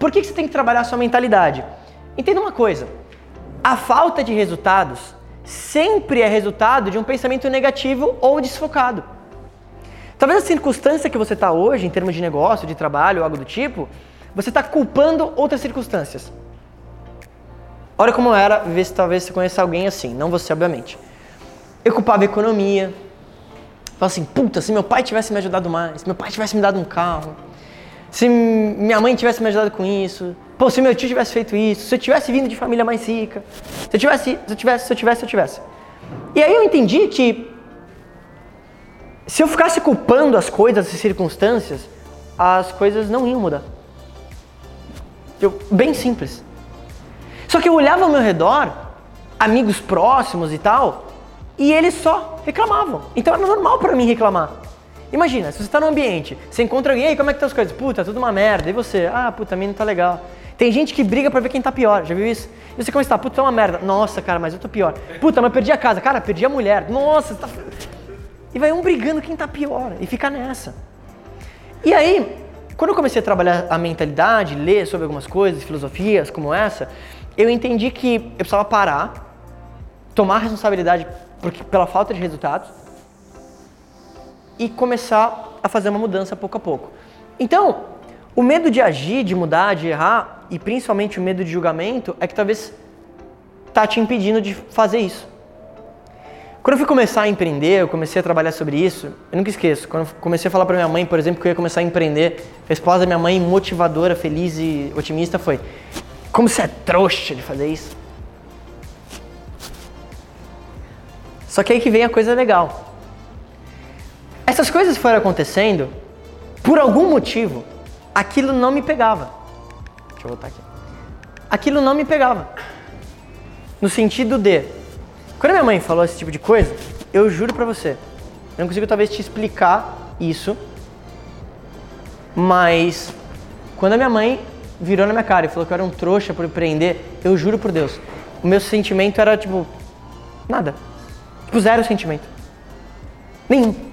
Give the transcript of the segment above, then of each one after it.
por que, que você tem que trabalhar a sua mentalidade? Entenda uma coisa: a falta de resultados sempre é resultado de um pensamento negativo ou desfocado. Talvez a circunstância que você está hoje, em termos de negócio, de trabalho, algo do tipo, você está culpando outras circunstâncias. Olha como era, ver se talvez você conheça alguém assim, não você, obviamente. Eu culpava a economia. Falava assim, puta, se meu pai tivesse me ajudado mais, se meu pai tivesse me dado um carro, se minha mãe tivesse me ajudado com isso, pô, se meu tio tivesse feito isso, se eu tivesse vindo de família mais rica, se eu tivesse, se eu tivesse, se eu tivesse, se eu tivesse. E aí eu entendi que se eu ficasse culpando as coisas, as circunstâncias, as coisas não iam mudar. Eu, bem simples. Só que eu olhava ao meu redor, amigos próximos e tal, e eles só reclamavam. Então era normal para mim reclamar. Imagina, se você está num ambiente, você encontra alguém, aí como é que estão as coisas? Puta, tudo uma merda. E você? Ah, puta, a mim não tá legal. Tem gente que briga pra ver quem tá pior, já viu isso? E você começa a puta, tá uma merda. Nossa, cara, mas eu tô pior. Puta, mas perdi a casa. Cara, perdi a mulher. Nossa, tá... E vai um brigando quem tá pior e fica nessa. E aí, quando eu comecei a trabalhar a mentalidade, ler sobre algumas coisas, filosofias como essa, eu entendi que eu precisava parar, tomar responsabilidade porque, pela falta de resultados e começar a fazer uma mudança pouco a pouco. Então, o medo de agir, de mudar, de errar e principalmente o medo de julgamento é que talvez tá te impedindo de fazer isso. Quando eu fui começar a empreender, eu comecei a trabalhar sobre isso, eu nunca esqueço. Quando eu comecei a falar para minha mãe, por exemplo, que eu ia começar a empreender, a resposta da minha mãe, motivadora, feliz e otimista, foi: Como você é trouxa de fazer isso? Só que aí que vem a coisa legal. Essas coisas foram acontecendo, por algum motivo, aquilo não me pegava. Deixa eu voltar aqui. Aquilo não me pegava. No sentido de quando minha mãe falou esse tipo de coisa, eu juro pra você, eu não consigo talvez te explicar isso, mas quando a minha mãe virou na minha cara e falou que eu era um trouxa por empreender, eu juro por Deus, o meu sentimento era tipo, nada. Tipo, zero sentimento. Nenhum.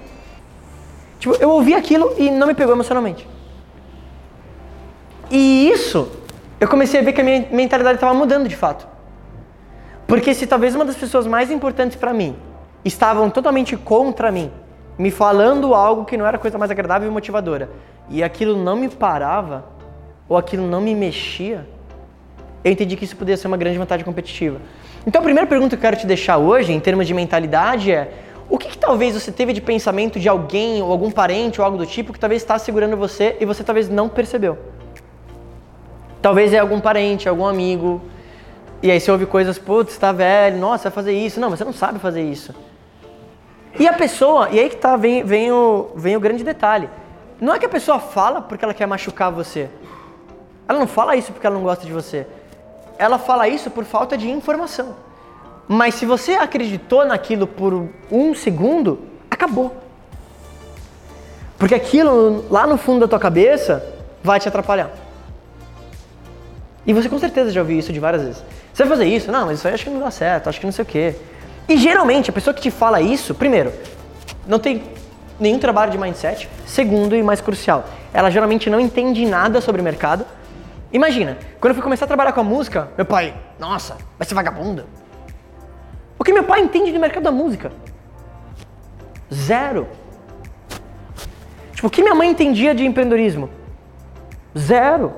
Tipo, eu ouvi aquilo e não me pegou emocionalmente. E isso, eu comecei a ver que a minha mentalidade estava mudando de fato. Porque se talvez uma das pessoas mais importantes para mim estavam totalmente contra mim, me falando algo que não era a coisa mais agradável e motivadora, e aquilo não me parava, ou aquilo não me mexia, eu entendi que isso poderia ser uma grande vantagem competitiva. Então a primeira pergunta que eu quero te deixar hoje, em termos de mentalidade, é o que, que, talvez você teve de pensamento de alguém ou algum parente ou algo do tipo que talvez está segurando você e você talvez não percebeu? Talvez é algum parente, algum amigo, e aí você ouve coisas, putz, tá velho, nossa, vai fazer isso. Não, mas você não sabe fazer isso. E a pessoa, e aí que tá, vem, vem, o, vem o grande detalhe. Não é que a pessoa fala porque ela quer machucar você. Ela não fala isso porque ela não gosta de você. Ela fala isso por falta de informação. Mas se você acreditou naquilo por um segundo, acabou. Porque aquilo lá no fundo da tua cabeça vai te atrapalhar. E você com certeza já ouviu isso de várias vezes. Você vai fazer isso? Não, mas isso aí acho que não dá certo, acho que não sei o quê. E geralmente a pessoa que te fala isso, primeiro, não tem nenhum trabalho de mindset. Segundo e mais crucial, ela geralmente não entende nada sobre o mercado. Imagina, quando eu fui começar a trabalhar com a música, meu pai, nossa, vai ser vagabunda. Que meu pai entende do mercado da música? Zero. Tipo, o que minha mãe entendia de empreendedorismo? Zero.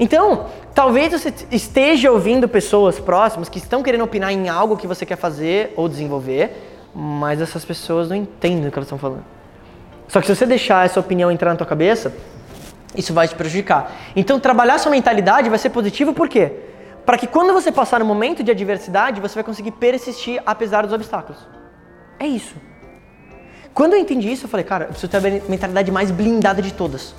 Então, talvez você esteja ouvindo pessoas próximas que estão querendo opinar em algo que você quer fazer ou desenvolver, mas essas pessoas não entendem o que elas estão falando. Só que se você deixar essa opinião entrar na tua cabeça, isso vai te prejudicar. Então, trabalhar sua mentalidade vai ser positivo por quê? Para que quando você passar no momento de adversidade, você vai conseguir persistir apesar dos obstáculos. É isso. Quando eu entendi isso, eu falei, cara, eu preciso ter a mentalidade mais blindada de todas.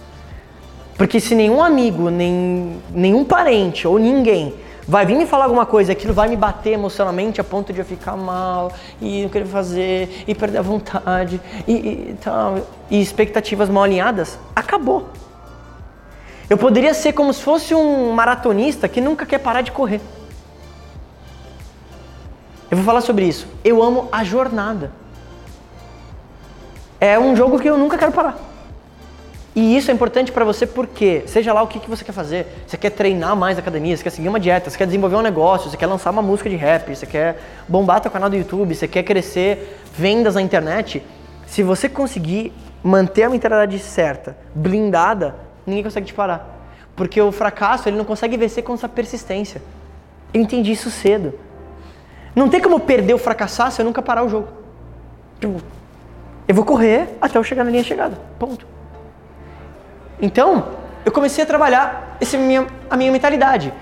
Porque se nenhum amigo, nem, nenhum parente ou ninguém vai vir me falar alguma coisa, aquilo vai me bater emocionalmente a ponto de eu ficar mal e não querer fazer e perder a vontade e, e tal, e expectativas mal alinhadas, acabou. Eu poderia ser como se fosse um maratonista que nunca quer parar de correr. Eu vou falar sobre isso. Eu amo a jornada. É um jogo que eu nunca quero parar. E isso é importante para você porque, seja lá o que, que você quer fazer, você quer treinar mais na academia, você quer seguir uma dieta, você quer desenvolver um negócio, você quer lançar uma música de rap, você quer bombar teu canal do YouTube, você quer crescer vendas na internet, se você conseguir manter a mentalidade certa, blindada, ninguém consegue te parar. Porque o fracasso, ele não consegue vencer com essa persistência. Eu entendi isso cedo. Não tem como perder o fracassar se eu nunca parar o jogo. Tipo, eu vou correr até eu chegar na linha de chegada. Ponto. Então, eu comecei a trabalhar esse minha, a minha mentalidade.